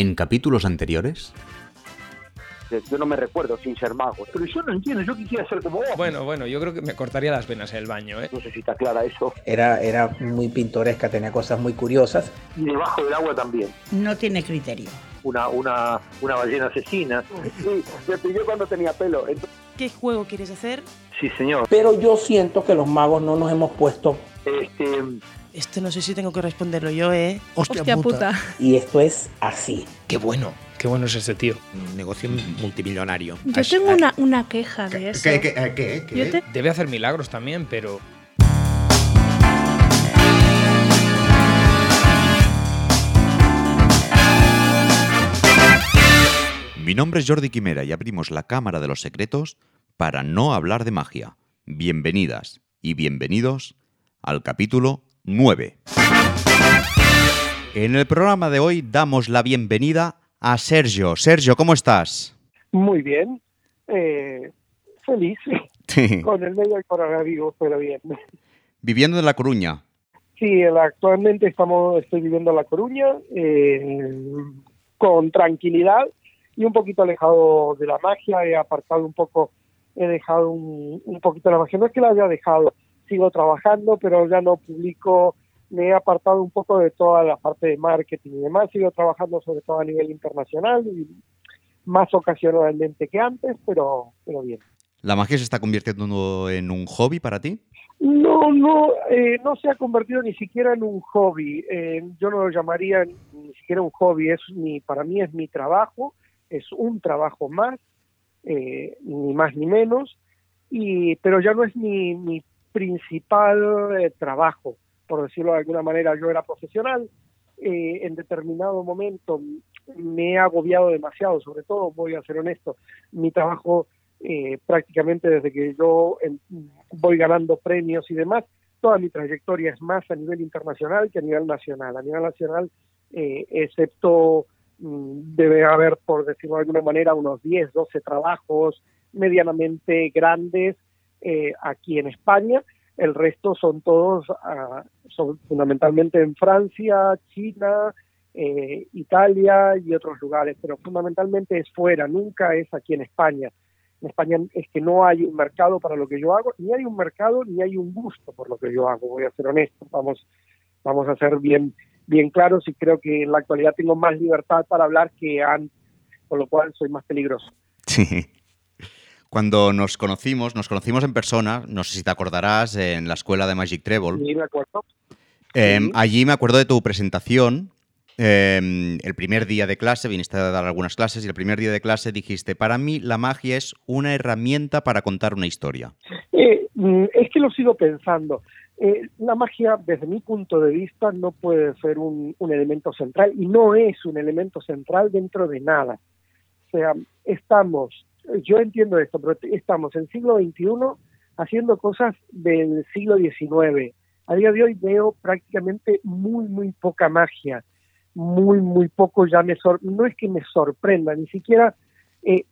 en capítulos anteriores? Yo no me recuerdo sin ser mago. Pero yo no entiendo, yo quisiera ser como vos. Bueno, bueno, yo creo que me cortaría las venas en el baño, ¿eh? No sé si está clara eso. Era, era muy pintoresca, tenía cosas muy curiosas. Y debajo del agua también. No tiene criterio. Una, una, una ballena asesina. Sí, me pilló cuando tenía pelo. ¿Qué juego quieres hacer? Sí, señor. Pero yo siento que los magos no nos hemos puesto. Este, Este no sé si tengo que responderlo yo, ¿eh? Hostia, puta. Y esto es así. Qué bueno, qué bueno es ese tío. Un negocio multimillonario. Yo tengo una, una queja de eso. ¿Qué, qué, eh, qué, qué? Yo te- Debe hacer milagros también, pero Mi nombre es Jordi Quimera y abrimos la Cámara de los Secretos para no hablar de magia. Bienvenidas y bienvenidos al capítulo 9. En el programa de hoy damos la bienvenida a Sergio. Sergio, ¿cómo estás? Muy bien. Eh, feliz con el medio del coronavirus, pero bien. Viviendo en La Coruña. Sí, actualmente estamos, estoy viviendo en La Coruña eh, con tranquilidad y un poquito alejado de la magia. He apartado un poco, he dejado un, un poquito la magia. No es que la haya dejado, sigo trabajando, pero ya no publico. Me he apartado un poco de toda la parte de marketing y demás. Sigo trabajando sobre todo a nivel internacional y más ocasionalmente que antes, pero, pero bien. ¿La magia se está convirtiendo en un hobby para ti? No, no, eh, no se ha convertido ni siquiera en un hobby. Eh, yo no lo llamaría ni siquiera un hobby. Es mi, para mí es mi trabajo, es un trabajo más, eh, ni más ni menos. Y, pero ya no es mi, mi principal eh, trabajo, por decirlo de alguna manera. Yo era profesional. eh, en determinado momento me he agobiado demasiado, sobre todo, voy a ser honesto, mi trabajo eh, prácticamente desde que yo voy ganando premios y demás, toda mi trayectoria es más a nivel internacional que a nivel nacional. A nivel nacional, eh, excepto mm, debe haber, por decirlo de alguna manera, unos 10, 12 trabajos medianamente grandes eh, aquí en España. El resto son todos, ah, son fundamentalmente en Francia, China, eh, Italia y otros lugares, pero fundamentalmente es fuera, nunca es aquí en España. En España es que no hay un mercado para lo que yo hago, ni hay un mercado ni hay un gusto por lo que yo hago, voy a ser honesto, vamos, vamos a ser bien, bien claros y creo que en la actualidad tengo más libertad para hablar que antes, con lo cual soy más peligroso. Sí. Cuando nos conocimos, nos conocimos en persona, no sé si te acordarás, en la escuela de Magic Treble. ¿Sí me acuerdo? Eh, Sí. Allí me acuerdo de tu presentación. eh, el primer día de clase, viniste a dar algunas clases y el primer día de clase dijiste, para mí la magia es una herramienta para contar una historia. Eh, mm, es que lo sigo pensando. Eh, la magia, desde mi punto de vista, no puede ser un, un elemento central y no es un elemento central dentro de nada. O sea, estamos, yo entiendo esto, pero estamos en siglo XXI haciendo cosas del siglo XIX. A día de hoy veo prácticamente muy, muy poca magia. Muy, muy poco ya me sor no es que me sorprenda, ni siquiera eh,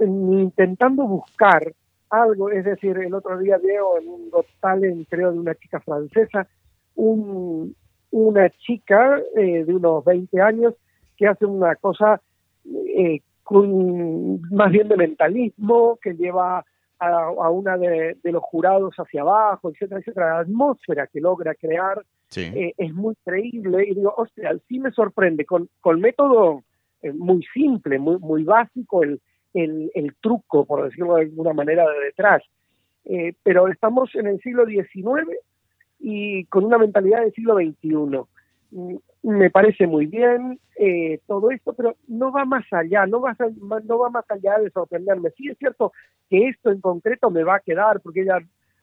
intentando buscar algo, es decir, el otro día veo en un Talent, creo, de una chica francesa, un, una chica eh, de unos 20 años que hace una cosa eh, con, más bien de mentalismo, que lleva a, a una de, de, los jurados hacia abajo, etcétera, etcétera. La atmósfera que logra crear sí. eh, es muy creíble y digo, hostia, sí me sorprende, con, con método eh, muy simple, muy, muy básico, el, el, el, truco, por decirlo de alguna manera, de detrás. Eh, pero estamos en el siglo XIX y con una mentalidad del siglo XXI. Me parece muy bien eh, todo esto, pero no va más allá, no va, no va más allá de sorprenderme. Sí es cierto que esto en concreto me va a quedar porque ella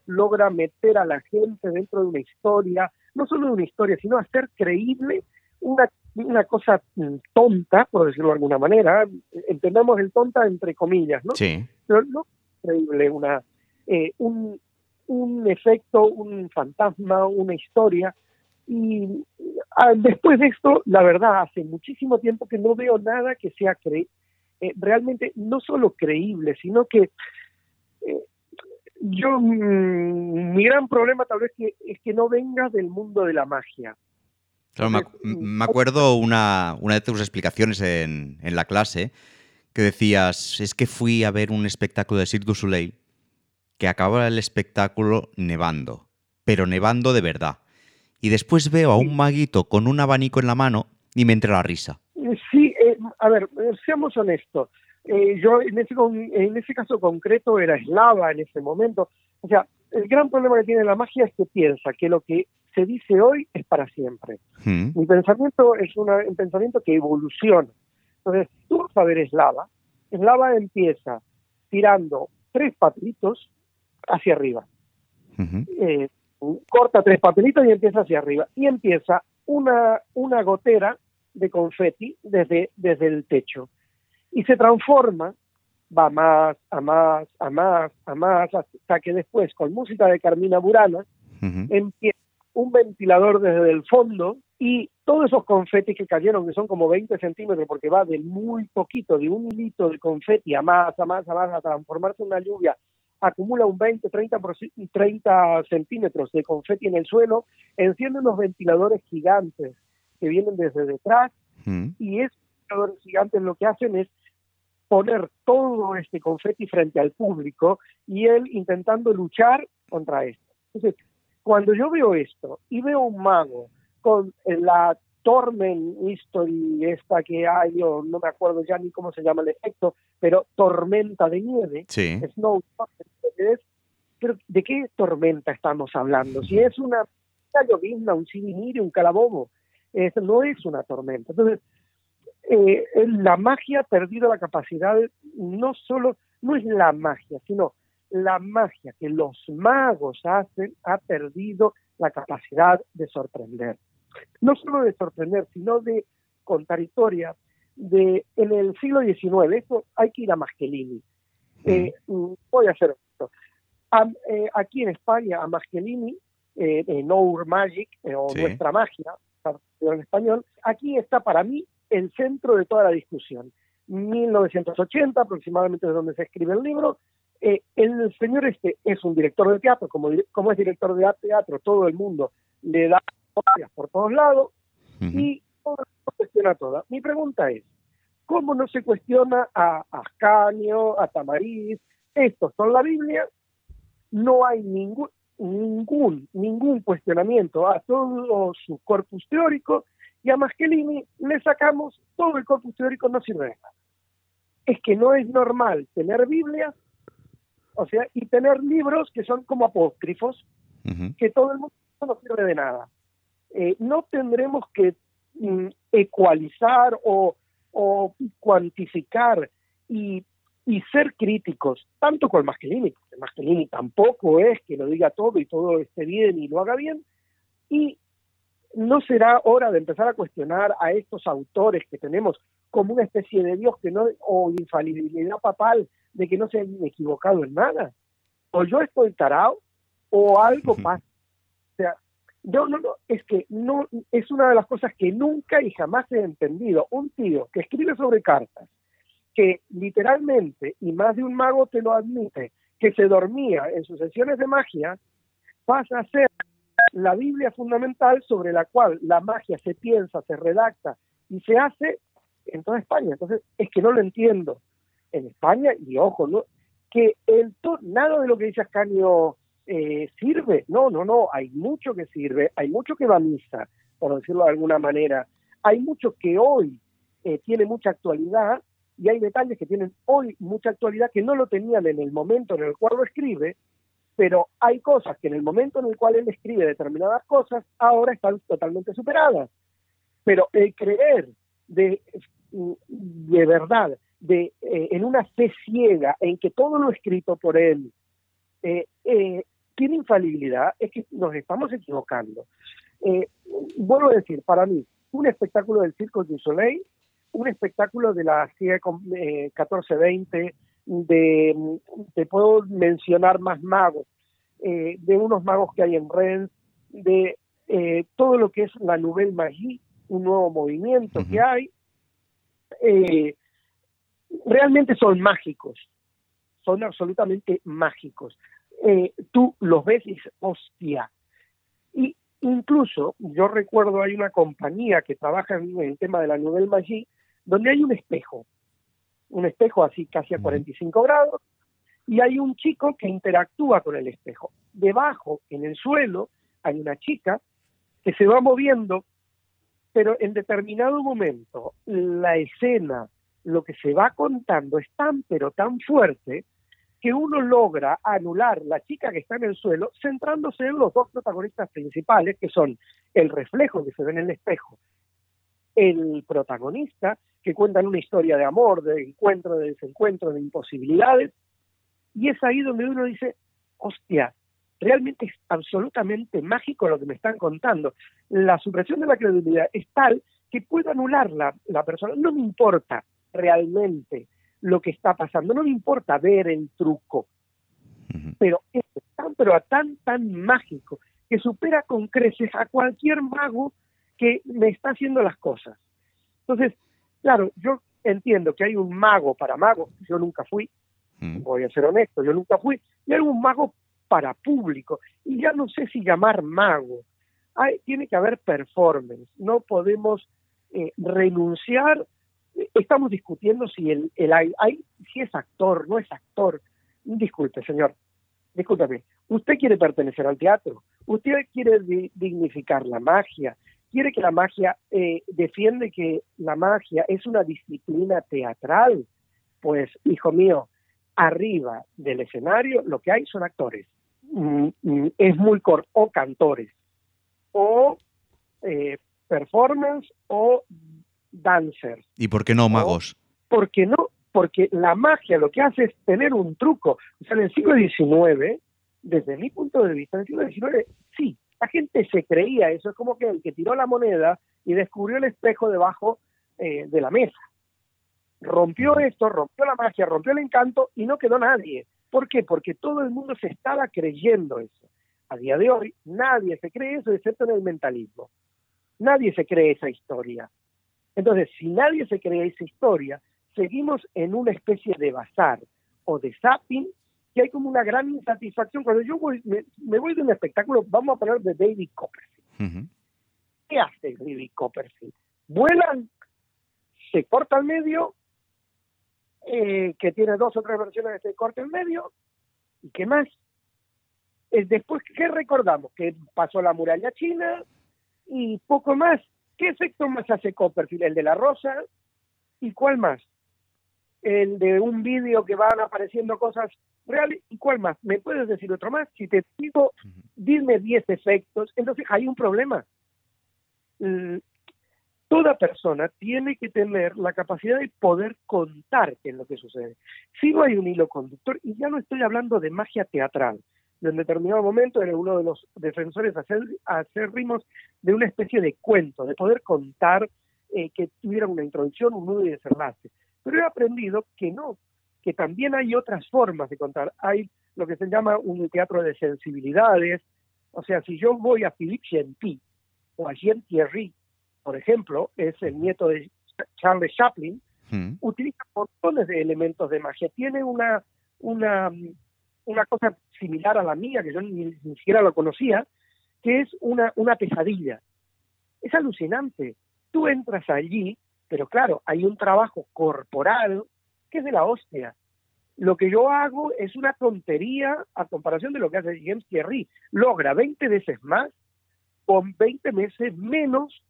logra meter a la gente dentro de una historia, no solo de una historia, sino hacer creíble una, una cosa mm, tonta, por decirlo de alguna manera, entendamos el tonta entre comillas, ¿no? Sí. Pero no creíble, una, eh, un, un efecto, un fantasma, una historia. Y ah, después de esto, la verdad, hace muchísimo tiempo que no veo nada que sea cre eh, realmente no solo creíble, sino que eh, yo, mmm, mi gran problema tal vez que, es que no venga del mundo de la magia. Claro, me, ac- me acuerdo una, una de tus explicaciones en, en la clase que decías, es que fui a ver un espectáculo de Cirque du Soleil que acababa el espectáculo nevando, pero nevando de verdad. Y después veo a un maguito con un abanico en la mano y me entra la risa. Eh, Sí, eh, a ver, eh, seamos honestos. Eh, yo en ese, en ese caso concreto era eslava en ese momento. O sea, el gran problema que tiene la magia es que piensa que lo que se dice hoy es para siempre. Mm, Mi pensamiento es una- un pensamiento que evoluciona. Entonces, tú vas a ver eslava. Eslava empieza tirando tres papelitos hacia arriba. ujú, Eh, corta tres papelitos y empieza hacia arriba. Y empieza una, una gotera de confeti desde, desde el techo. Y se transforma, va más, a más, a más, a más, hasta que después, con música de Carmina Burana, empieza un ventilador desde el fondo y todos esos confetis que cayeron, que son como 20 centímetros, porque va de muy poquito, de un hilito de confeti a más, a más, a más, a transformarse en una lluvia, acumula un 20, 30, por ci- 30 centímetros de confeti en el suelo, enciende unos ventiladores gigantes que vienen desde detrás Mm, y esos ventiladores gigantes lo que hacen es poner todo este confeti frente al público y él intentando luchar contra esto. Entonces, cuando yo veo esto y veo un mago con la Torment History esta que hay, o no me acuerdo ya ni cómo se llama el efecto, pero tormenta de nieve, Sí. Snow Torment, pero ¿de qué tormenta estamos hablando? Si es una, una llovizna, un sirimiri, un calabobo, es, no es una tormenta. Entonces, eh, la magia ha perdido la capacidad, de- no solo, no es la magia, sino la magia que los magos hacen ha perdido la capacidad de sorprender. No solo de sorprender, sino de contar historias. De, en el siglo XIX, esto hay que ir a Maschelini. Eh, mm, voy a hacer esto. Eh, aquí en España, a Maschelini, eh, en Our Magic, eh, o Sí. Nuestra Magia, en español, aquí está para mí el centro de toda la discusión. 1980 aproximadamente es donde se escribe el libro. Eh, el señor este es un director de teatro, como, como es director de teatro, todo el mundo le da por todos lados ujú. y todo el mundo cuestiona toda. Mi pregunta es, ¿cómo no se cuestiona a Ascanio, a Tamariz? Estos son la Biblia, no hay ningún ningún ningún cuestionamiento a todo su corpus teórico y a Maschelini le sacamos todo el corpus teórico no sirve de nada. Es que no es normal tener Biblias, o sea, y tener libros que son como apócrifos, que todo el mundo no sirve de nada. Eh, no tendremos que mm, ecualizar o, o cuantificar y, y ser críticos, tanto con Maschelini, porque Maschelini tampoco es que lo diga todo y todo esté bien y lo haga bien, y no será hora de empezar a cuestionar a estos autores que tenemos como una especie de Dios que no, o infalibilidad papal de que no se han equivocado en nada. O yo estoy tarado, o algo pasa. O sea, yo no, no, es que no, es una de las cosas que nunca y jamás he entendido. Un tío que escribe sobre cartas, que literalmente, y más de un mago te lo admite, que se dormía en sus sesiones de magia, pasa a ser la Biblia fundamental sobre la cual la magia se piensa, se redacta y se hace en toda España. Entonces, es que no lo entiendo. En España, y ojo, ¿no? que el to- nada de lo que dice Ascanio eh, sirve. No, no, no, hay mucho que sirve, hay mucho que va misa, por decirlo de alguna manera. Hay mucho que hoy eh, tiene mucha actualidad y hay detalles que tienen hoy mucha actualidad que no lo tenían en el momento en el cual lo escribe, pero hay cosas que en el momento en el cual él escribe determinadas cosas ahora están totalmente superadas. Pero el creer de, de verdad, de eh, en una fe ciega, en que todo lo escrito por él eh, tiene infalibilidad, es que nos estamos equivocando. Eh, vuelvo a decir, para mí, un espectáculo del Circo du Soleil, un espectáculo de la CIE eh, 1420, de, te puedo mencionar más magos, eh, de unos magos que hay en Rennes, de eh, todo lo que es la Nouvelle Magie, un nuevo movimiento que Ujú. hay, eh, realmente son mágicos, son absolutamente mágicos. Eh, tú los ves y dices, hostia. Y Incluso, yo recuerdo, hay una compañía que trabaja en el tema de la Nouvelle Magie, donde hay un espejo, un espejo así casi a 45 grados, y hay un chico que interactúa con el espejo. Debajo, en el suelo, hay una chica que se va moviendo, pero en determinado momento la escena, lo que se va contando es tan pero tan fuerte que uno logra anular la chica que está en el suelo centrándose en los dos protagonistas principales, que son el reflejo que se ve en el espejo, el protagonista, que cuentan una historia de amor, de encuentro, de desencuentro, de imposibilidades, y es ahí donde uno dice, hostia, realmente es absolutamente mágico lo que me están contando. La supresión de la credibilidad es tal que puedo anular la, la persona. No me importa realmente lo que está pasando, no me importa ver el truco, pero es tan, pero a tan, tan mágico que supera con creces a cualquier mago que me está haciendo las cosas. Entonces, claro, yo entiendo que hay un mago para mago, yo nunca fui, voy a ser honesto, yo nunca fui, y hay un mago para público. Y ya no sé si llamar mago. Hay, tiene que haber performance. No podemos eh, renunciar. Estamos discutiendo si el, el hay, si es actor, no es actor. Disculpe, señor. Discúlpeme. Usted quiere pertenecer al teatro. Usted quiere dignificar la magia. Quiere que la magia eh, defiende que la magia es una disciplina teatral. Pues, hijo mío, arriba del escenario lo que hay son actores. Mm, mm, es muy corto, o cantores, o eh, performance, o dancers. ¿Y por qué no magos? ¿Por qué no? Porque la magia lo que hace es tener un truco. O sea, en el siglo XIX, desde mi punto de vista, en el siglo XIX, sí, la gente se creía eso. Es como que el que tiró la moneda y descubrió el espejo debajo eh, de la mesa. Rompió esto, rompió la magia, rompió el encanto y no quedó nadie. ¿Por qué? Porque todo el mundo se estaba creyendo eso. A día de hoy nadie se cree eso excepto en el mentalismo. Nadie se cree esa historia. Entonces, si nadie se cree esa historia, seguimos en una especie de bazar o de zapping que hay como una gran insatisfacción. Cuando yo voy, me, voy de un espectáculo, vamos a poner de David Copperfield. ¿Qué hace David Copperfield? Vuelan, se corta al medio eh, que tiene dos o tres versiones de este corte en medio, y qué más. Eh, después, ¿qué recordamos? Que pasó la muralla china y poco más. ¿Qué efecto más hace Copperfield? El de la rosa y cuál más? El de un vídeo que van apareciendo cosas reales y cuál más? ¿Me puedes decir otro más? Si te digo, dime 10 efectos, entonces hay un problema toda persona tiene que tener la capacidad de poder contar es lo que sucede. Si no hay un hilo conductor, y ya no estoy hablando de magia teatral, en determinado momento era uno de los defensores hacer ritmos de una especie de cuento, de poder contar eh, que tuviera una introducción, un nudo y desenlace. Pero he aprendido que no, que también hay otras formas de contar. Hay lo que se llama un teatro de sensibilidades, o sea, si yo voy a Philippe Gentil o a Jean Thierry por ejemplo, es el nieto de Charles Chaplin, hmm. utiliza montones de elementos de magia. Tiene una, una, una cosa similar a la mía, que yo ni, siquiera lo conocía, que es una, una pesadilla. Es alucinante. Tú entras allí, pero claro, hay un trabajo corporal que es de la hostia. Lo que yo hago es una tontería a comparación de lo que hace James Thierry. Logra 20 veces más con 20 meses menos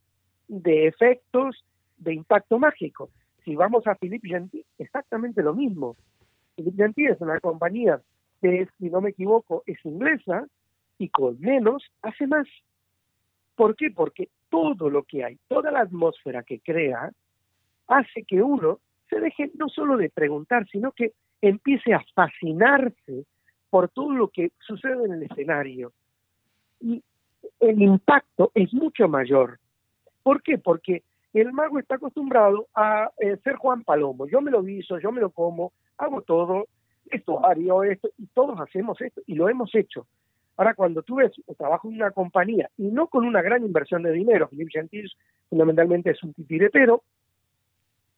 de efectos de impacto mágico. Si vamos a Philippe Gentil, exactamente lo mismo. Philippe Gentil es una compañía que, si no me equivoco, es inglesa y con menos hace más. ¿Por qué? Porque todo lo que hay, toda la atmósfera que crea, hace que uno se deje no solo de preguntar, sino que empiece a fascinarse por todo lo que sucede en el escenario. Y el impacto es mucho mayor ¿Por qué? Porque el mago está acostumbrado a eh, ser Juan Palomo. Yo me lo viso, yo me lo como, hago todo, esto haría esto, y todos hacemos esto, y lo hemos hecho. Ahora, cuando tú ves o trabajo en una compañía, y no con una gran inversión de dinero, Philippe Gentil fundamentalmente es un titiretero,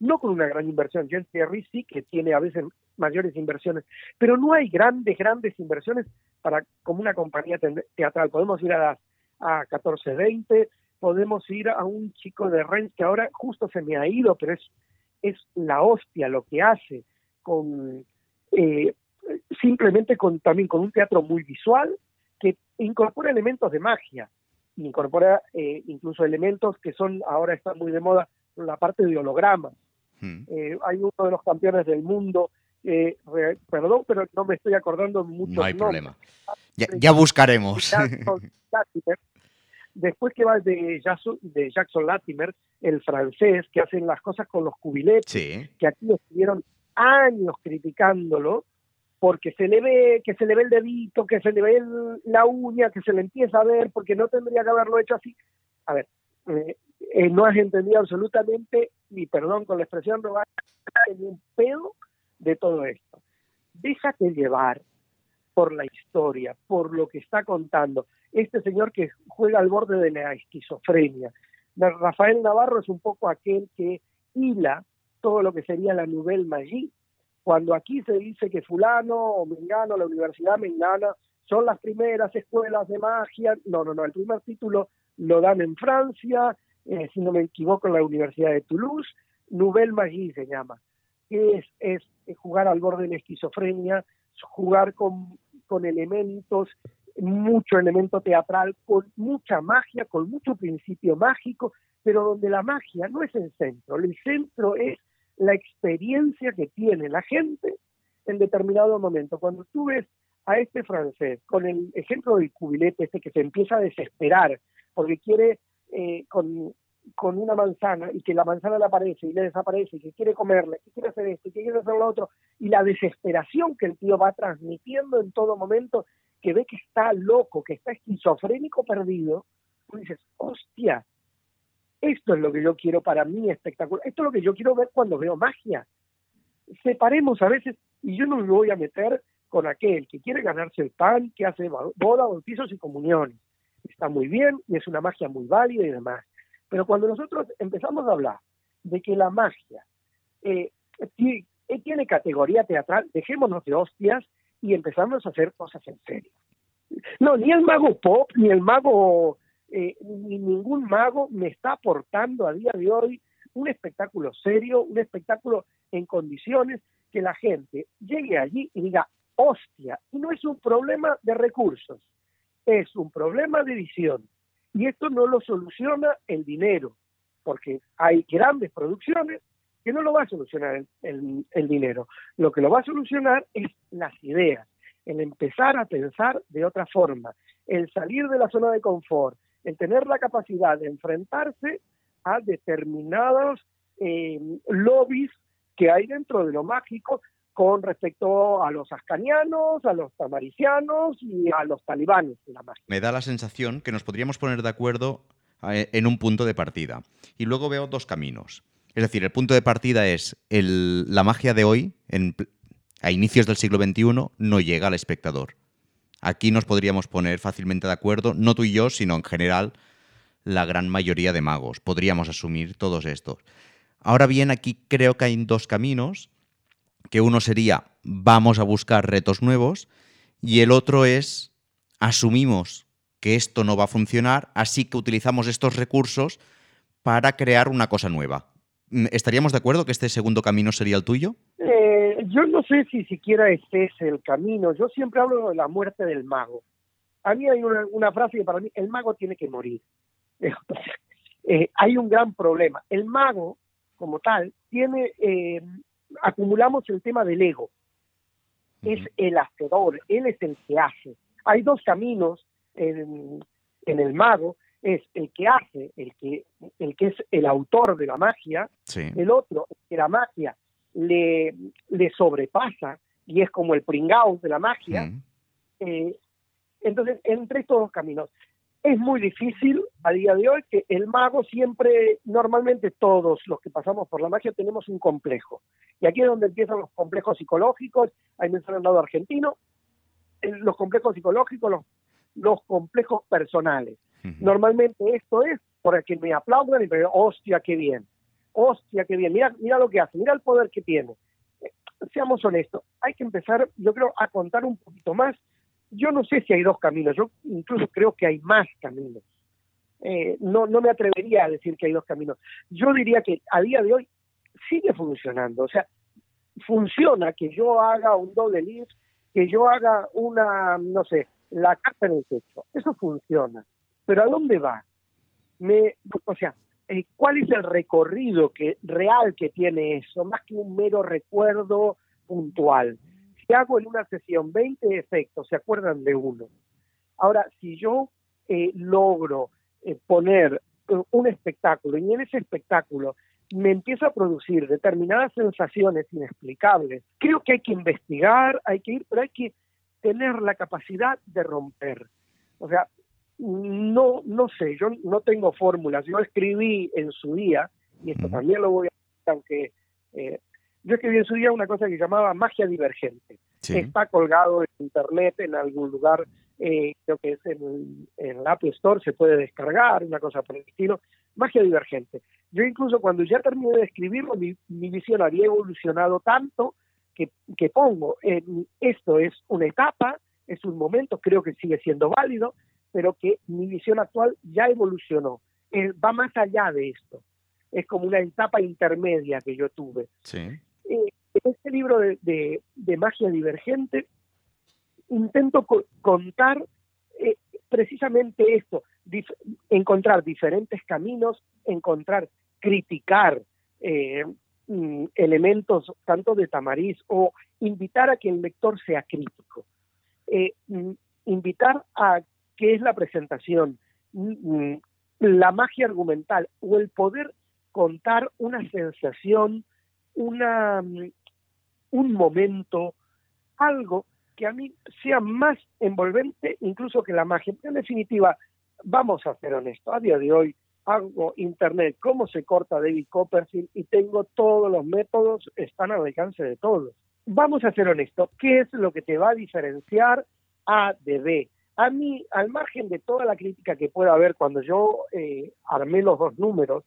no con una gran inversión, James Thierry sí que tiene a veces mayores inversiones, pero no hay grandes, grandes inversiones para como una compañía teatral. Podemos ir a las a 14-20, podemos ir a un chico de Rennes que ahora justo se me ha ido, pero es, es la hostia lo que hace con eh, simplemente con también con un teatro muy visual que incorpora elementos de magia, incorpora eh, incluso elementos que son ahora están muy de moda la parte de hologramas. Mm. Eh, hay uno de los campeones del mundo, eh, re- perdón, pero no me estoy acordando mucho. No hay problema. Ya, ya buscaremos. Jackson Latimer. Después que va de Jackson, de Jackson Latimer, el francés, que hacen las cosas con los cubiletes, Sí. que aquí estuvieron años criticándolo, porque se le ve, que se le ve el dedito, que se le ve el- la uña, que se le empieza a ver, porque no tendría que haberlo hecho así. A ver, eh, eh, no has entendido absolutamente, ni perdón con la expresión, no vas a ni un pedo de todo esto. Déjate llevar por la historia, por lo que está contando. Este señor que juega al borde de la esquizofrenia. Rafael Navarro es un poco aquel que hila todo lo que sería la Nouvelle Magie. Cuando aquí se dice que fulano o mengano, la Universidad Mengana, son las primeras escuelas de magia, no, no, no, el primer título lo dan en Francia, eh, si no me equivoco, en la Universidad de Toulouse, Nouvelle Magie se llama, que es, es jugar al borde de la esquizofrenia, jugar con, con elementos, mucho elemento teatral, con mucha magia, con mucho principio mágico, pero donde la magia no es el centro, el centro es la experiencia que tiene la gente en determinado momento. Cuando tú ves a este francés, con el ejemplo del cubilete este que se empieza a desesperar porque quiere eh, con, con una manzana y que la manzana le aparece y le desaparece y que quiere comerle, que quiere hacer esto que quiere hacer lo otro, y la desesperación que el tío va transmitiendo en todo momento, que ve que está loco, que está esquizofrénico perdido, tú dices, hostia, esto es lo que yo quiero para mí espectacular, esto es lo que yo quiero ver cuando veo magia. Separemos a veces, y yo no me voy a meter con aquel que quiere ganarse el pan, que hace boda, bautizos y comuniones. Está muy bien y es una magia muy válida y demás. Pero cuando nosotros empezamos a hablar de que la magia eh, tiene, tiene categoría teatral, dejémonos de hostias y empezamos a hacer cosas en serio. No, ni el mago pop, ni el mago, eh, ni ningún mago me está aportando a día de hoy un espectáculo serio, un espectáculo en condiciones que la gente llegue allí y diga, hostia, y no es un problema de recursos, es un problema de visión. Y esto no lo soluciona el dinero, porque hay grandes producciones que no lo va a solucionar el, el, el dinero. Lo que lo va a solucionar es las ideas, el empezar a pensar de otra forma, el salir de la zona de confort, el tener la capacidad de enfrentarse a determinados eh, lobbies que hay dentro de lo mágico con respecto a los ascanianos, a los tamaricianos y a los talibanes de la magia. Me da la sensación que nos podríamos poner de acuerdo eh, en un punto de partida. Y luego veo dos caminos. Es decir, el punto de partida es el, la magia de hoy, en, a inicios del siglo XXI, no llega al espectador. Aquí nos podríamos poner fácilmente de acuerdo, no tú y yo, sino en general la gran mayoría de magos. Podríamos asumir todos estos. Ahora bien, aquí creo que hay dos caminos, que uno sería vamos a buscar retos nuevos y el otro es asumimos que esto no va a funcionar, así que utilizamos estos recursos para crear una cosa nueva. ¿Estaríamos de acuerdo que este segundo camino sería el tuyo? Yo no sé si siquiera este es el camino. Yo siempre hablo de la muerte del mago. A mí hay una, una frase que para mí, el mago tiene que morir. eh, hay un gran problema. El mago, como tal, tiene, eh, acumulamos el tema del ego. Es el hacedor, él es el que hace. Hay dos caminos en, en el mago, es el que hace, el que, el que es el autor de la magia, sí. el otro, que la magia le, le sobrepasa y es como el pringao de la magia. Mm. Eh, entonces, entre estos dos caminos, es muy difícil a día de hoy que el mago siempre, normalmente todos los que pasamos por la magia tenemos un complejo. Y aquí es donde empiezan los complejos psicológicos, ahí me han dado argentino, los complejos psicológicos, los, los complejos personales. Uh -huh. Normalmente esto es por el que me aplaudan y me digan, hostia, qué bien, hostia, qué bien, mira, mira lo que hace, mira el poder que tiene. Eh, seamos honestos, hay que empezar, yo creo, a contar un poquito más. Yo no sé si hay dos caminos, yo incluso creo que hay más caminos. eh, no, no me atrevería a decir que hay dos caminos. Yo diría que a día de hoy sigue funcionando. O sea, funciona que yo haga un doble lift, que yo haga una, no sé, la casa en el techo. Eso funciona. Pero ¿a dónde va? Me, o sea, eh, ¿cuál es el recorrido que, real que tiene eso? Más que un mero recuerdo puntual. Si hago en una sesión 20 efectos, se acuerdan de uno. Ahora, si yo eh, logro eh, poner eh, un espectáculo y en ese espectáculo me empiezo a producir determinadas sensaciones inexplicables. Creo que hay que investigar, hay que ir, pero hay que tener la capacidad de romper. O sea, no, no sé, yo no tengo fórmulas. Yo escribí en su día, y esto también lo voy a decir, aunque eh, yo escribí en su día una cosa que llamaba magia divergente. Sí. Está colgado en internet en algún lugar, eh, creo que es en, en el Apple Store, se puede descargar, una cosa por el estilo. Magia divergente. Yo incluso cuando ya terminé de escribirlo, mi, mi visión había evolucionado tanto que, que pongo, en, esto es una etapa, es un momento, creo que sigue siendo válido, pero que mi visión actual ya evolucionó. Eh, va más allá de esto. Es como una etapa intermedia que yo tuve. Sí. Eh, en este libro de, de, de magia divergente intento co contar eh, precisamente esto, dif encontrar diferentes caminos, encontrar, criticar eh, mm, elementos tanto de Tamariz o invitar a que el lector sea crítico, mm, invitar a qué es la presentación, mm, la magia argumental o el poder contar una sensación, una, un momento, algo que a mí sea más envolvente incluso que la magia. En definitiva, vamos a ser honestos, a día de hoy hago internet, cómo se corta David Copperfield y tengo todos los métodos, están al alcance de todos. Vamos a ser honestos, ¿qué es lo que te va a diferenciar A de B? A mí, al margen de toda la crítica que pueda haber cuando yo eh, armé los dos números,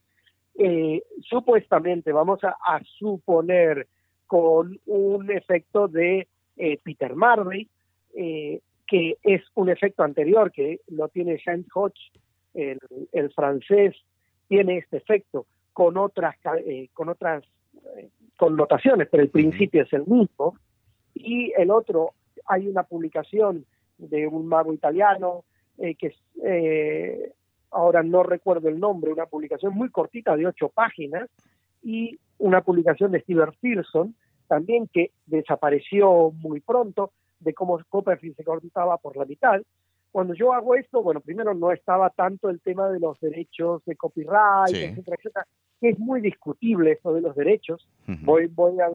eh, supuestamente vamos a, a, suponer con un efecto de eh, Peter Marley, eh, que es un efecto anterior que lo tiene James Hodge, el, el francés, tiene este efecto con otras con otras connotaciones, pero el principio es el mismo. Y el otro, hay una publicación de un mago italiano que es ahora no recuerdo el nombre, una publicación muy cortita de ocho páginas y una publicación de Steven Pearson, también que desapareció muy pronto, de cómo Copperfield se cortaba por la mitad. Cuando yo hago esto, bueno, primero no estaba tanto el tema de los derechos de copyright, sí. etcétera, etcétera, que es muy discutible eso de los derechos. Uh -huh. Voy, voy a,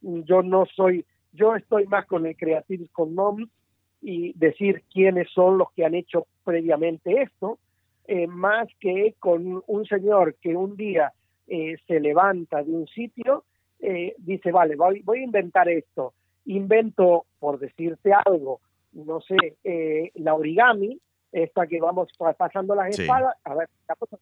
yo no soy, yo estoy más con el Creative Commons y decir quiénes son los que han hecho previamente esto, eh, más que con un señor que un día eh, se levanta de un sitio, eh, dice, vale, voy, voy, a inventar esto. Invento, por decirte algo, no sé, eh, la origami, esta que vamos pasando las Sí. espadas, a ver,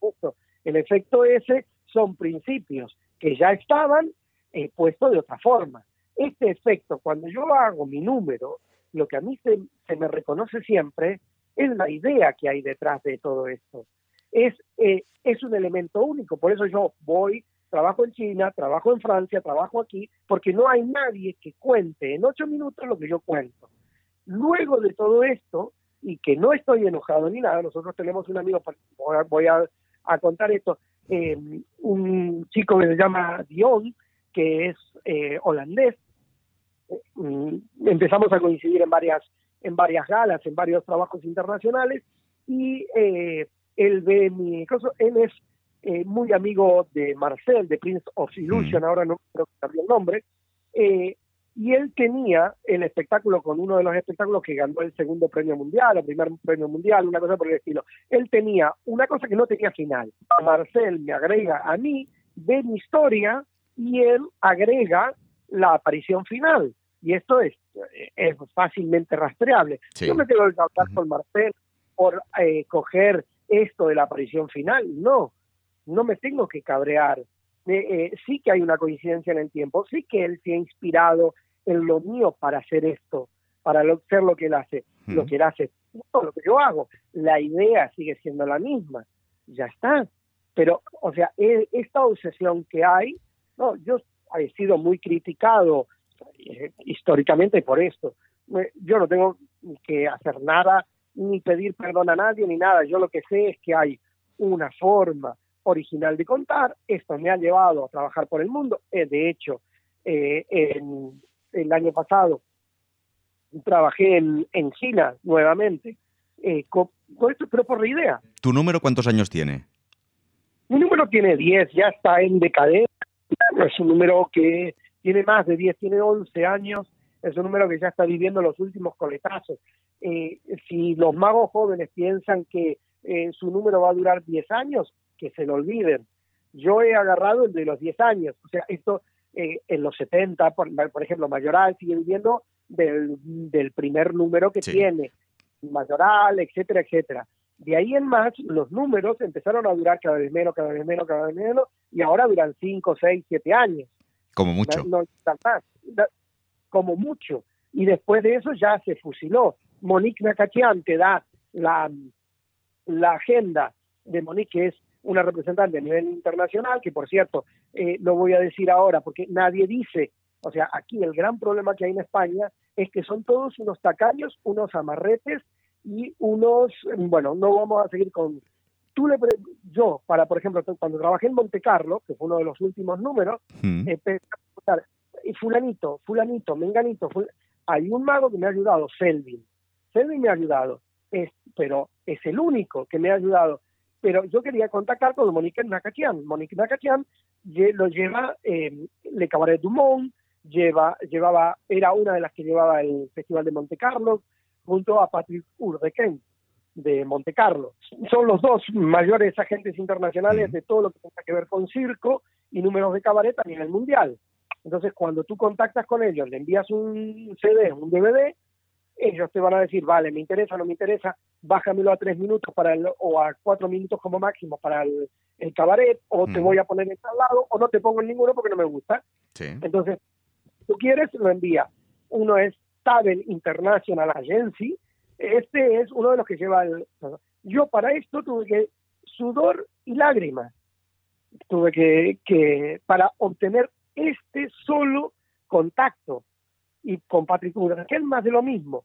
justo. El efecto ese son principios que ya estaban eh, puestos de otra forma. Este efecto, cuando yo hago mi número, lo que a mí se, me reconoce siempre es la idea que hay detrás de todo esto. Es, eh, es un elemento único, por eso yo voy, trabajo en China, trabajo en Francia, trabajo aquí, porque no hay nadie que cuente en ocho minutos lo que yo cuento. Luego de todo esto, y que no estoy enojado ni nada, nosotros tenemos un amigo, voy a, contar esto, eh, un chico que se llama Dion, que es eh, holandés, empezamos a coincidir en varias en varias galas, en varios trabajos internacionales, y eh, él ve mi cosa, él es eh, muy amigo de Marcel, de Prince of Illusion, mm. ahora no creo que cambió el nombre, eh, y él tenía el espectáculo con uno de los espectáculos que ganó el segundo premio mundial, el primer premio mundial, una cosa por el estilo. Él tenía una cosa que no tenía final. Marcel me agrega a mí, ve mi historia y él agrega la aparición final. Y esto es, es fácilmente rastreable. Sí. Yo me tengo que hablar con Marcel por eh, coger esto de la aparición final. No, no me tengo que cabrear. Eh, eh, sí que hay una coincidencia en el tiempo, sí que él se ha inspirado en lo mío para hacer esto, para lo, ser lo que él hace, mm. lo que él hace, no lo que yo hago. La idea sigue siendo la misma. ya está. Pero, o sea, e- esta obsesión que hay, no, yo he sido muy criticado eh, históricamente por esto. Yo no tengo que hacer nada, ni pedir perdón a nadie, ni nada. Yo lo que sé es que hay una forma original de contar. Esto me ha llevado a trabajar por el mundo. Eh, de hecho, eh, en- el año pasado trabajé en, en China nuevamente, eh, con, con esto, pero por la idea. ¿Tu número cuántos años tiene? Mi número tiene 10, ya está en decadencia. Es un número que tiene más de 10, tiene 11 años. Es un número que ya está viviendo los últimos coletazos. Eh, si los magos jóvenes piensan que eh, su número va a durar 10 años, que se lo olviden. Yo he agarrado el de los 10 años. O sea, esto eh, en los 70, por, por ejemplo, Mayoral sigue viviendo del, del primer número que Sí. tiene. Mayoral, etcétera, etcétera. De ahí en más, los números empezaron a durar cada vez menos, cada vez menos, cada vez menos, y ahora duran 5, 6, 7 años. Como mucho. No, como mucho. Y después de eso ya se fusiló. Monique Nakachian te da la, la agenda de Monique, que es una representante a nivel internacional, que por cierto, eh, lo voy a decir ahora, porque nadie dice, o sea, aquí el gran problema que hay en España es que son todos unos tacaños, unos amarretes y unos, bueno, no vamos a seguir con... Tú le, yo, para, por ejemplo, cuando trabajé en Monte Carlo, que fue uno de los últimos números, Mm. empecé a preguntar, "Y fulanito, fulanito, menganito, ful- hay un mago que me ha ayudado, Selvin. Selvin me ha ayudado, es, pero es el único que me ha ayudado. Pero yo quería contactar con Monique Nakachian. Monique Nakachian lle- lo lleva eh, Le Cabaret Dumont, lleva, llevaba, era una de las que llevaba el Festival de Monte Carlo, junto a Patrick Urdequén de Monte Carlo. Son los dos mayores agentes internacionales de todo lo que tenga que ver con circo y números de cabaret a nivel mundial. Entonces, cuando tú contactas con ellos, le envías un CD, un DVD, ellos te van a decir, vale, me interesa, no me interesa, bájamelo a tres minutos para el, o a cuatro minutos como máximo para el, el cabaret, o te voy a poner en tal lado, o no te pongo en ninguno porque no me gusta. Sí. Entonces, tú quieres, lo envía. Uno es Tavel International Agency. Este es uno de los que lleva el... Yo para esto tuve que sudor y lágrimas. Tuve que, que para obtener este solo contacto. Y con Patrick que es más de lo mismo.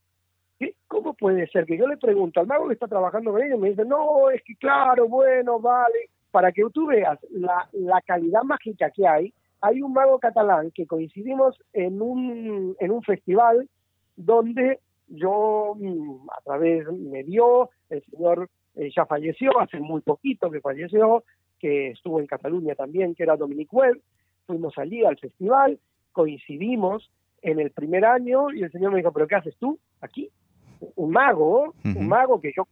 ¿Qué- ¿Cómo puede ser que yo le pregunto al mago que está trabajando con ellos me dice, no, es que claro, bueno, vale, para que tú veas la, la calidad mágica que hay, hay un mago catalán que coincidimos en un, en un festival donde yo mm, a través me vio, el señor eh, ya falleció, hace muy poquito que falleció, que estuvo en Cataluña también, que era Dominic Webb, fuimos allí al festival, coincidimos en el primer año y el señor me dijo, pero ¿qué haces tú aquí? Un mago, Ujú. un mago que yo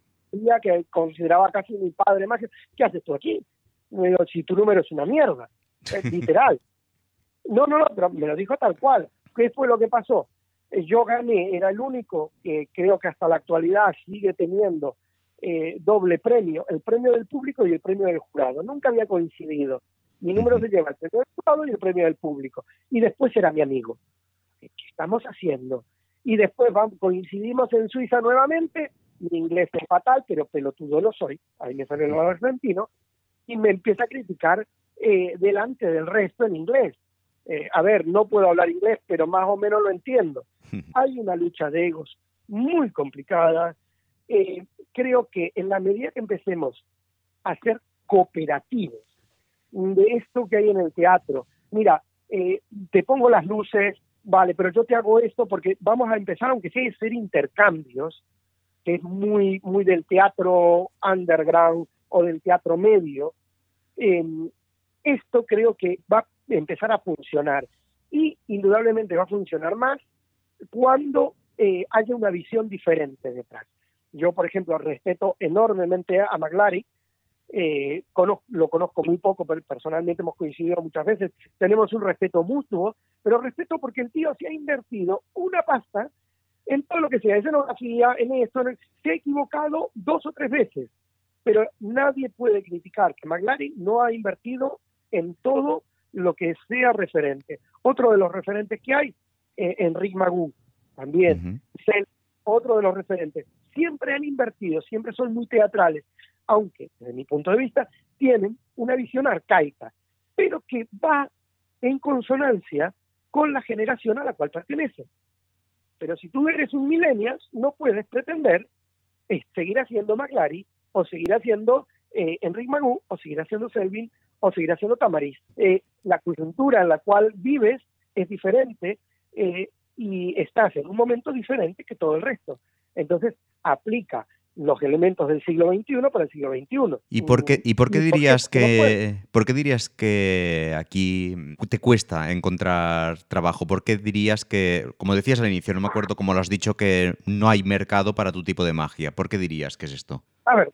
que consideraba casi mi padre más, ¿qué haces tú aquí? Me dijo, si tu número es una mierda, es literal. No, no, no, pero me lo dijo tal cual. ¿Qué fue lo que pasó? Eh, Yo gané, era el único que creo que hasta la actualidad sigue teniendo eh, doble premio, el premio del público y el premio del jurado. Nunca había coincidido. Mi número se lleva el premio del jurado y el premio del público. Y después era mi amigo. ¿Qué estamos haciendo? Y después vamos, coincidimos en Suiza nuevamente. Mi inglés es fatal, pero pelotudo lo soy. Ahí me sale lo argentino. Y me empieza a criticar eh, delante del resto en inglés. Eh, a ver, no puedo hablar inglés, pero más o menos lo entiendo. Hay una lucha de egos muy complicada. Eh, creo que en la medida que empecemos a ser cooperativos de esto que hay en el teatro, mira, eh, te pongo las luces, vale, pero yo te hago esto porque vamos a empezar, aunque sea hacer intercambios, que es muy, muy del teatro underground o del teatro medio, eh, esto creo que va empezar a funcionar y indudablemente va a funcionar más cuando eh, haya una visión diferente detrás. Yo, por ejemplo, respeto enormemente a Maglari, eh, cono- lo conozco muy poco, pero personalmente hemos coincidido muchas veces, tenemos un respeto mutuo, pero respeto porque el tío se ha invertido una pasta en todo lo que sea, escenografía, en esto, en se ha equivocado dos o tres veces, pero nadie puede criticar que Maglari no ha invertido en todo lo que sea referente. Otro de los referentes que hay, eh, Enrique Magú, también. Cel, otro de los referentes. Siempre han invertido, siempre son muy teatrales. aunque desde mi punto de vista tienen una visión arcaica, pero que va en consonancia con la generación a la cual pertenecen. Pero si tú eres un millennial, no puedes pretender eh, seguir haciendo McLaren o seguir haciendo eh, Enrique Magú o seguir haciendo Selvin o seguir haciendo Tamariz. Eh, la coyuntura en la cual vives es diferente eh, y estás en un momento diferente que todo el resto. Entonces, aplica los elementos del siglo XXI para el siglo XXI. ¿Y por qué, y por qué dirías que por qué dirías que aquí te cuesta encontrar trabajo? ¿Por qué dirías que, como decías al inicio, no me acuerdo cómo lo has dicho, que no hay mercado para tu tipo de magia? ¿Por qué dirías que es esto? A ver,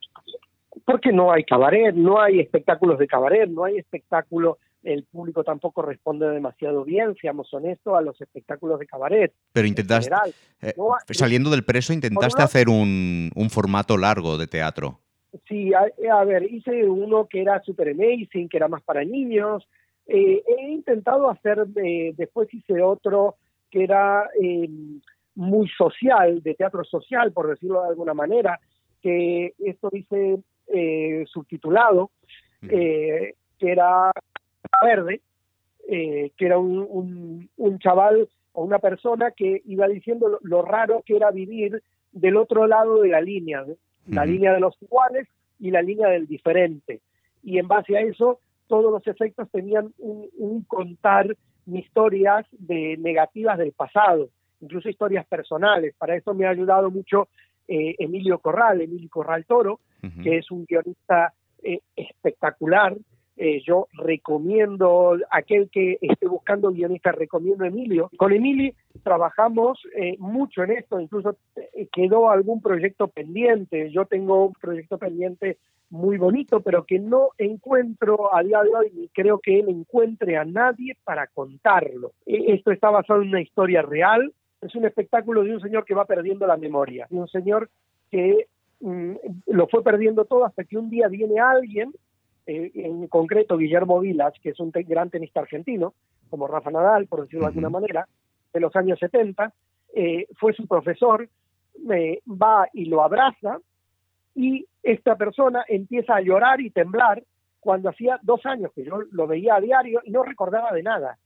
porque no hay cabaret, no hay espectáculos de cabaret, no hay espectáculo el público tampoco responde demasiado bien, seamos honestos, a los espectáculos de cabaret. Pero intentaste, general, eh, no, saliendo del preso, intentaste una, hacer un, un, formato largo de teatro. Sí, a, a, ver, hice uno que era super amazing, que era más para niños. Eh, he intentado hacer, eh, después hice otro que era eh, muy social, de teatro social, por decirlo de alguna manera, que esto dice eh, subtitulado, que era Verde, eh, que era un, un, un, chaval o una persona que iba diciendo lo, lo, raro que era vivir del otro lado de la línea, la uh -huh. línea de los iguales y la línea del diferente. Y en base a eso, todos los efectos tenían un, un contar historias de negativas del pasado, incluso historias personales. Para eso me ha ayudado mucho eh, Emilio Corral, Emilio Corral Toro, que es un guionista eh, espectacular, eh, yo recomiendo, aquel que esté buscando guionista, recomiendo a Emilio. Con Emilio trabajamos eh, mucho en esto, incluso eh, quedó algún proyecto pendiente. Yo tengo un proyecto pendiente muy bonito, pero que no encuentro a día de hoy, ni creo que él encuentre a nadie para contarlo. Esto está basado en una historia real, es un espectáculo de un señor que va perdiendo la memoria, de un señor que mm, lo fue perdiendo todo hasta que un día viene alguien eh, en concreto Guillermo Vilas, que es un te gran tenista argentino, como Rafa Nadal, por decirlo uh -huh. de alguna manera, de los años 70, eh, fue su profesor, eh, va y lo abraza, y esta persona empieza a llorar y temblar cuando hacía dos años que yo lo veía a diario y no recordaba de nada.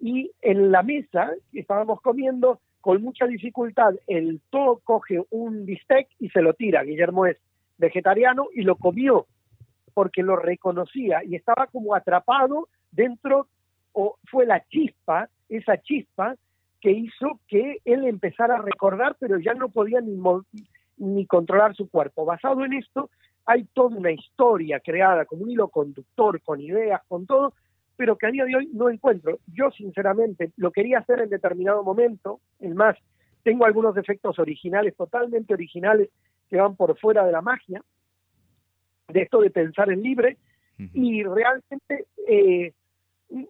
Y en la mesa estábamos comiendo con mucha dificultad, el todo coge un bistec y se lo tira. Guillermo es vegetariano y lo comió porque lo reconocía y estaba como atrapado dentro, o fue la chispa, esa chispa que hizo que él empezara a recordar, pero ya no podía ni, ni controlar su cuerpo. Basado en esto, hay toda una historia creada como un hilo conductor, con ideas, con todo, pero que a día de hoy no encuentro. Yo, sinceramente, lo quería hacer en determinado momento, es más, tengo algunos efectos originales, totalmente originales, que van por fuera de la magia, de esto de pensar en libre uh -huh. y realmente eh,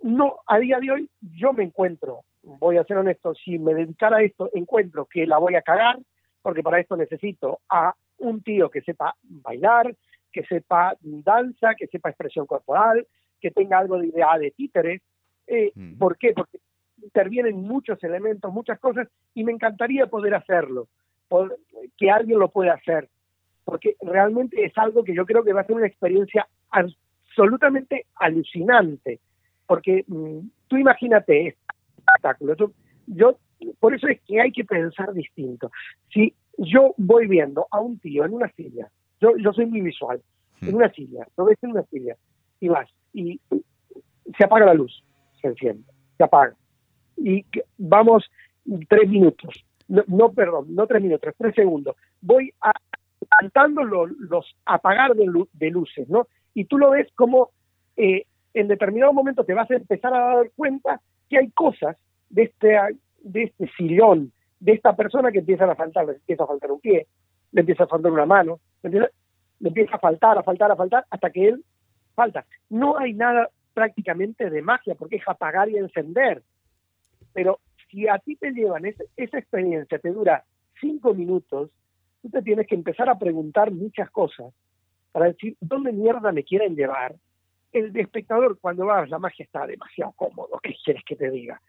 no a día de hoy yo me encuentro voy a ser honesto si me dedicara a esto encuentro que la voy a cagar porque para esto necesito a un tío que sepa bailar que sepa danza que sepa expresión corporal que tenga algo de idea de títeres eh, -huh. ¿por qué? porque intervienen muchos elementos muchas cosas y me encantaría poder hacerlo poder, que alguien lo pueda hacer porque realmente es algo que yo creo que va a ser una experiencia absolutamente alucinante, porque mmm, tú imagínate este espectáculo, yo, yo, por eso es que hay que pensar distinto. Si yo voy viendo a un tío en una silla, yo, yo soy muy visual, en una silla, lo ves en una silla, y vas, y se apaga la luz, se enciende, se apaga, y vamos tres minutos, no, no perdón, no tres minutos, tres segundos, voy a cantando lo, los apagar de, de, luces, ¿no? Y tú lo ves como eh, en determinado momento te vas a empezar a dar cuenta que hay cosas de este, de este sillón, de esta persona que empiezan a faltar, le empieza a faltar un pie, le empieza a faltar una mano, le empieza a faltar, a faltar, a faltar, hasta que él falta. No hay nada prácticamente de magia, porque es apagar y encender. Pero si a ti te llevan esa, esa experiencia, te dura cinco minutos, tú te tienes que empezar a preguntar muchas cosas para decir dónde mierda me quieren llevar. El espectador, cuando va, la magia está demasiado cómodo, ¿qué quieres que te diga?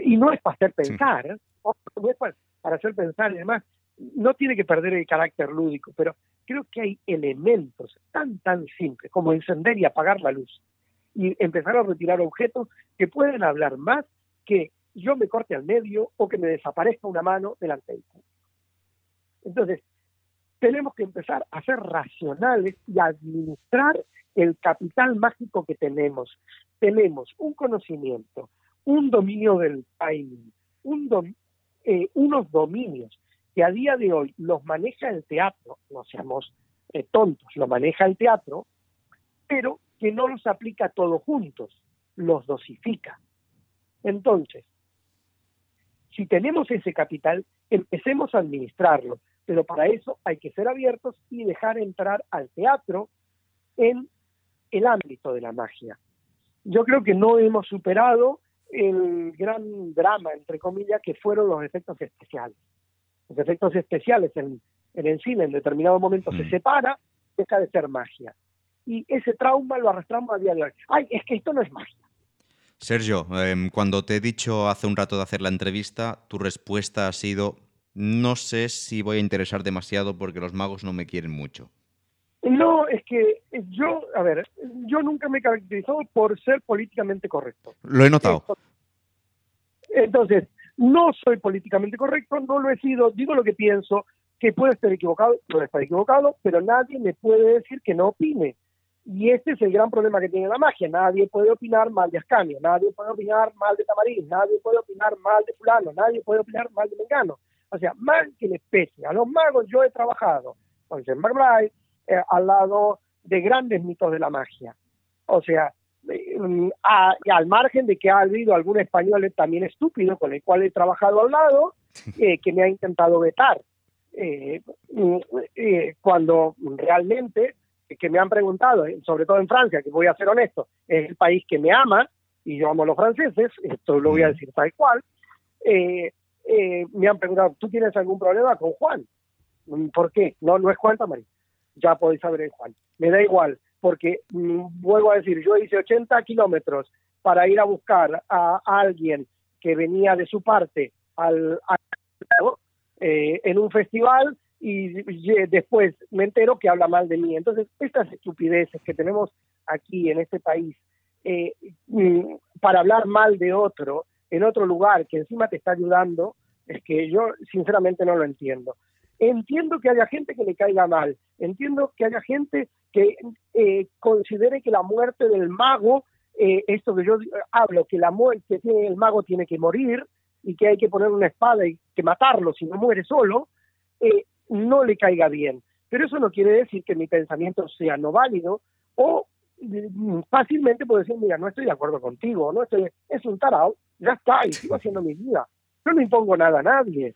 Y no es para hacer pensar, sí. no es para, para hacer pensar, y además, no tiene que perder el carácter lúdico, pero creo que hay elementos tan, tan simples como encender y apagar la luz y empezar a retirar objetos que pueden hablar más que yo me corte al medio o que me desaparezca una mano delante de ti. Entonces, tenemos que empezar a ser racionales y administrar el capital mágico que tenemos. Tenemos un conocimiento, un dominio del timing, eh, unos dominios que a día de hoy los maneja el teatro, no seamos eh, tontos, lo maneja el teatro, pero que no los aplica todos juntos, los dosifica. Entonces, si tenemos ese capital, empecemos a administrarlo, pero para eso hay que ser abiertos y dejar entrar al teatro en el ámbito de la magia. Yo creo que no hemos superado el gran drama, entre comillas, que fueron los efectos especiales. Los efectos especiales en, el cine en determinado momento se mm. separa, deja de ser magia. Y ese trauma lo arrastramos a día de hoy. Ay, es que esto no es magia. Sergio, em, cuando te he dicho hace un rato de hacer la entrevista, tu respuesta ha sido, no sé si voy a interesar demasiado porque los magos no me quieren mucho. No, es que yo, a ver, yo nunca me he caracterizado por ser políticamente correcto. Lo he notado. Entonces, no soy políticamente correcto, no lo he sido, digo lo que pienso, que puede estar equivocado, puede estar equivocado, pero nadie me puede decir que no opine. Y este es el gran problema que tiene la magia. Nadie puede opinar mal de Ascanio, nadie puede opinar mal de Tamarín, nadie puede opinar mal de fulano, nadie puede opinar mal de Mengano. O sea, mal que les pese. A los magos yo he trabajado con Jean Bright, eh, al lado de grandes mitos de la magia. O sea, eh, al margen de que ha habido algún español también estúpido con el cual he trabajado al lado, eh, que me ha intentado vetar. Mm, cuando realmente que me han preguntado, sobre todo en Francia, que voy a ser honesto, es el país que me ama, y yo amo a los franceses, esto lo voy a decir tal cual, me han preguntado, ¿tú tienes algún problema con Juan? ¿Por qué? No, no es Juan Tamarín ya podéis saber en Juan. Me da igual, porque mm, vuelvo a decir, yo hice 80 kilómetros para ir a buscar a, alguien que venía de su parte al, eh, en un festival y, después me entero que habla mal de mí. Entonces, estas estupideces que tenemos aquí en este país eh, mm, para hablar mal de otro en otro lugar que encima te está ayudando, es que yo sinceramente no lo entiendo. Entiendo que haya gente que le caiga mal, entiendo que haya gente que eh, considere que la muerte del mago, eh, esto que yo hablo, que la muerte que tiene el mago tiene que morir y que hay que poner una espada y que matarlo si no muere solo, eh, no le caiga bien. Pero eso no quiere decir que mi pensamiento sea no válido o mm, fácilmente puedo decir, mira, no estoy de acuerdo contigo, no estoy, es un tarao, ya está, y sigo haciendo mi vida. Yo no impongo nada a nadie.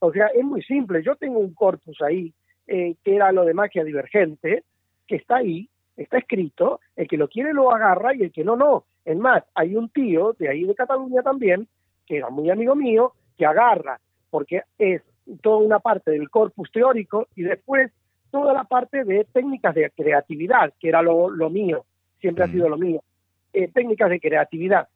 O sea, es muy simple. Yo tengo un corpus ahí, eh, que era lo de magia divergente, que está ahí, está escrito, el que lo quiere lo agarra y el que no, no. Es más, hay un tío de ahí de Cataluña también, que era muy amigo mío, que agarra, porque es toda una parte del corpus teórico y después toda la parte de técnicas de creatividad, que era lo, mío, siempre ha sido lo mío. Eh, técnicas de creatividad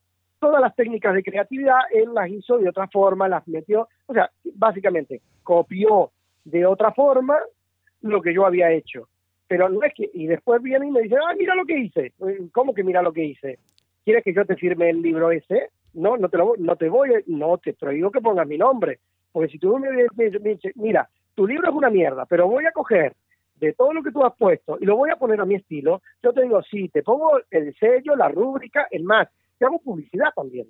todas las técnicas de creatividad él las hizo de otra forma, las metió, o sea, básicamente copió de otra forma lo que yo había hecho. Pero no es que, y después viene y me dice, ah, mira lo que hice. ¿Cómo que mira lo que hice? ¿Quieres que yo te firme el libro ese? No, no te, lo, no te voy, no te prohíbo que pongas mi nombre. Porque si tú me, me, dices, mira, tu libro es una mierda, pero voy a coger de todo lo que tú has puesto y lo voy a poner a mi estilo, yo te digo, sí, te pongo el sello, la rúbrica, el más, hago publicidad también.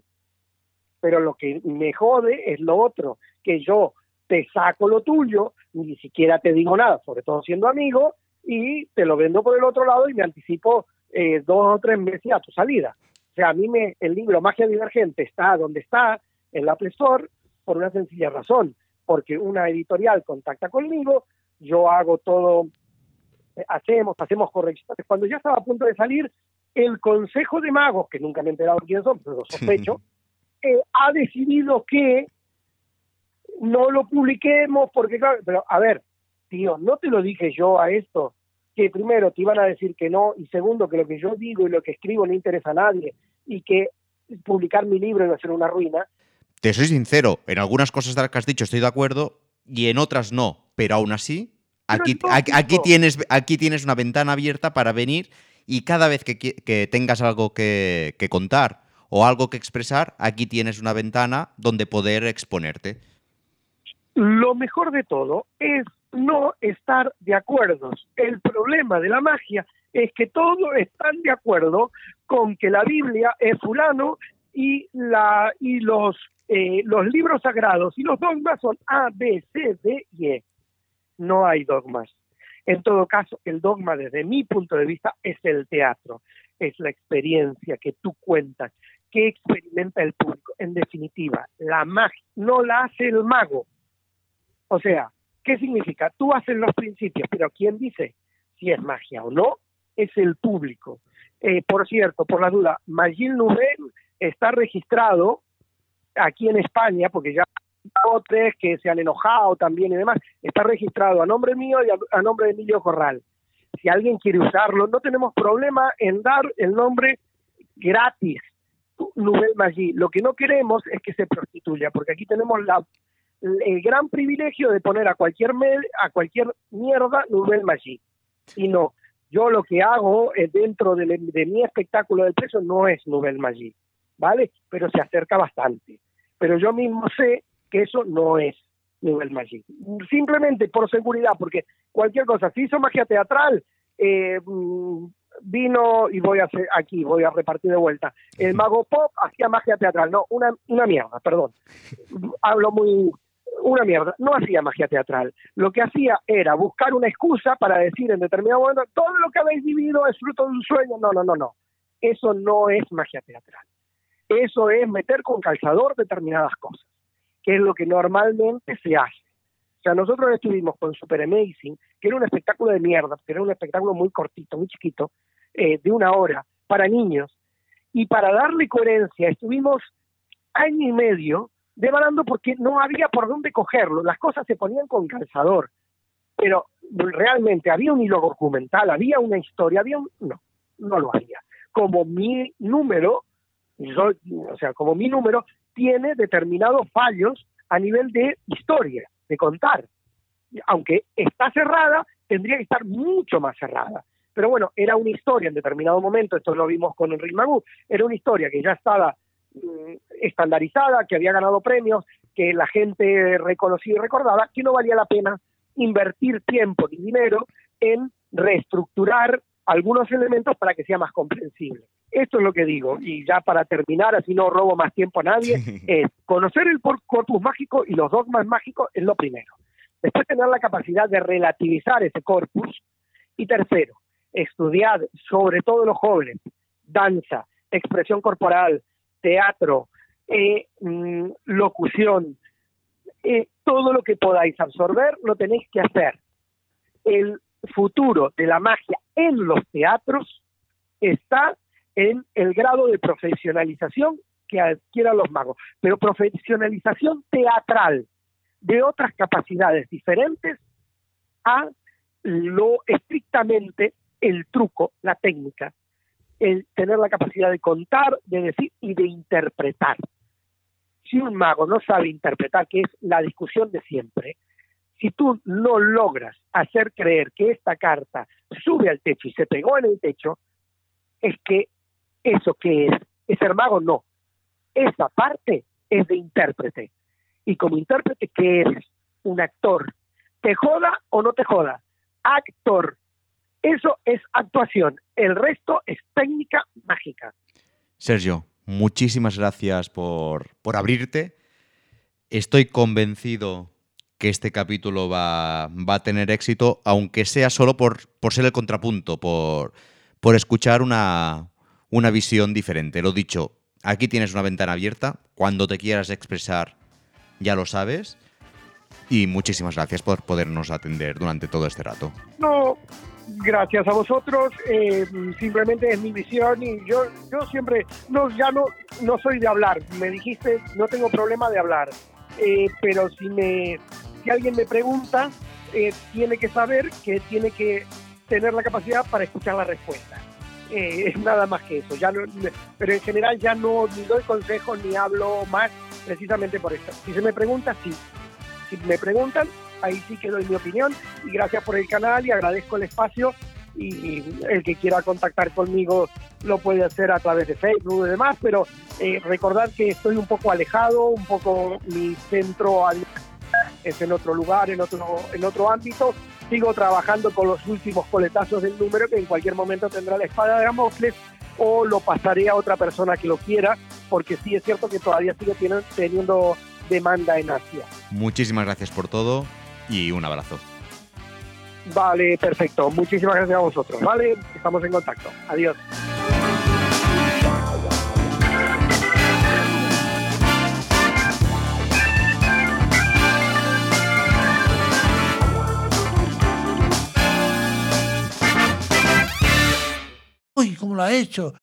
Pero lo que me jode es lo otro, que yo te saco lo tuyo, ni siquiera te digo nada, sobre todo siendo amigo, y te lo vendo por el otro lado y me anticipo eh, dos o tres meses a tu salida. O sea, a mí me, el libro Magia Divergente está donde está, en la Play por una sencilla razón, porque una editorial contacta conmigo, yo hago todo, eh, hacemos, hacemos correcciones. Cuando ya estaba a punto de salir, el Consejo de Magos, que nunca me he enterado quiénes son, pero lo sospecho, eh, ha decidido que no lo publiquemos porque, claro, pero a ver, tío, no te lo dije yo a esto, que primero te iban a decir que no, y segundo, que lo que yo digo y lo que escribo no interesa a nadie, y que publicar mi libro iba a ser una ruina. Te soy sincero, en algunas cosas de las que has dicho estoy de acuerdo, y en otras no, pero aún así, Aquí, Pero aquí, tienes, aquí tienes una ventana abierta para venir y cada vez que, tengas algo que, que contar o algo que expresar, aquí tienes una ventana donde poder exponerte. Lo mejor de todo es no estar de acuerdo. El problema de la magia es que todos están de acuerdo con que la Biblia es fulano y la y los eh, los libros sagrados y los dogmas son A, B, C, D y E. No hay dogmas. En todo caso, el dogma desde mi punto de vista es el teatro, es la experiencia que tú cuentas, que experimenta el público. En definitiva, la magia no la hace el mago, o sea, ¿qué significa? Tú haces los principios, pero ¿quién dice si es magia o no? Es el público. Eh, por cierto, por la duda, Magil Nubel está registrado aquí en España, porque ya otros que se han enojado también y demás, está registrado a nombre mío y a, nombre de Emilio Corral. Si alguien quiere usarlo, no tenemos problema en dar el nombre gratis, Nubel Maggi. Lo que no queremos es que se prostituya, porque aquí tenemos la el gran privilegio de poner a cualquier a cualquier mierda Nubel Maggi. Y no, yo lo que hago eh, dentro de, mi espectáculo del preso no es Nubel Maggi, ¿vale? Pero se acerca bastante. Pero yo mismo sé que eso no es Nubel Maggi. Simplemente por seguridad, porque cualquier cosa, si hizo magia teatral, eh, vino y voy a hacer aquí, voy a repartir de vuelta. El mago pop hacía magia teatral, no, una, una mierda, perdón. Hablo muy, una mierda, no hacía magia teatral. Lo que hacía era buscar una excusa para decir en determinado momento, todo lo que habéis vivido es fruto de un sueño. No, no, no, no. Eso no es magia teatral. Eso es meter con calzador determinadas cosas, que es lo que normalmente se hace. O sea, nosotros estuvimos con Super Amazing, que era un espectáculo de mierda, que era un espectáculo muy cortito, muy chiquito, eh, de una hora, para niños. Y para darle coherencia, estuvimos año y medio devanando porque no había por dónde cogerlo. Las cosas se ponían con calzador. Pero realmente había un hilo documental, había una historia, había un... No, no lo había. Como mi número, yo, o sea, como mi número tiene determinados fallos a nivel de historia, de contar. Aunque está cerrada, tendría que estar mucho más cerrada. Pero bueno, era una historia en determinado momento, esto lo vimos con Enrique Magú, era una historia que ya estaba mm, estandarizada, que había ganado premios, que la gente reconocía y recordaba, que no valía la pena invertir tiempo y dinero en reestructurar algunos elementos para que sea más comprensible. Esto es lo que digo, y ya para terminar, así no robo más tiempo a nadie, es conocer el corpus mágico y los dogmas mágicos es lo primero. Después tener la capacidad de relativizar ese corpus. Y tercero, estudiar, sobre todo los jóvenes, danza, expresión corporal, teatro, eh, mm, locución, eh, todo lo que podáis absorber lo tenéis que hacer. El futuro de la magia en los teatros está en el grado de profesionalización que adquieran los magos, pero profesionalización teatral de otras capacidades diferentes a lo estrictamente el truco, la técnica, el tener la capacidad de contar, de decir y de interpretar. Si un mago no sabe interpretar, que es la discusión de siempre, si tú no logras hacer creer que esta carta sube al techo y se pegó en el techo, es que eso que es, es ser mago, no. Esa parte es de intérprete. Y como intérprete, ¿qué eres? Un actor. ¿Te joda o no te joda? Actor. Eso es actuación. El resto es técnica mágica. Sergio, muchísimas gracias por, por abrirte. Estoy convencido que este capítulo va, va a tener éxito, aunque sea solo por, por ser el contrapunto, por, por escuchar una, una visión diferente. Lo dicho, aquí tienes una ventana abierta. Cuando te quieras expresar, ya lo sabes. Y muchísimas gracias por podernos atender durante todo este rato. No, gracias a vosotros. Eh, simplemente es mi visión y yo, yo siempre, no, ya no, no soy de hablar. Me dijiste, no tengo problema de hablar. Eh, pero si me, si alguien me pregunta, eh, tiene que saber que tiene que tener la capacidad para escuchar la respuesta. Eh, nada más que eso. Ya no, pero en general ya no ni doy consejos ni hablo más precisamente por esto. Si se me pregunta, sí. Si me preguntan, ahí sí que doy mi opinión y gracias por el canal y agradezco el espacio y el que quiera contactar conmigo lo puede hacer a través de Facebook y demás, pero eh, recordar que estoy un poco alejado, un poco mi centro es en otro lugar, en otro, en otro ámbito. Sigo trabajando con los últimos coletazos del número que en cualquier momento tendrá la espada de Damocles o lo pasaré a otra persona que lo quiera, porque sí es cierto que todavía sigue teniendo demanda en Asia. Muchísimas gracias por todo y un abrazo. Vale, perfecto. Muchísimas gracias a vosotros. Vale, estamos en contacto. Adiós. Uy, ¿cómo lo ha hecho?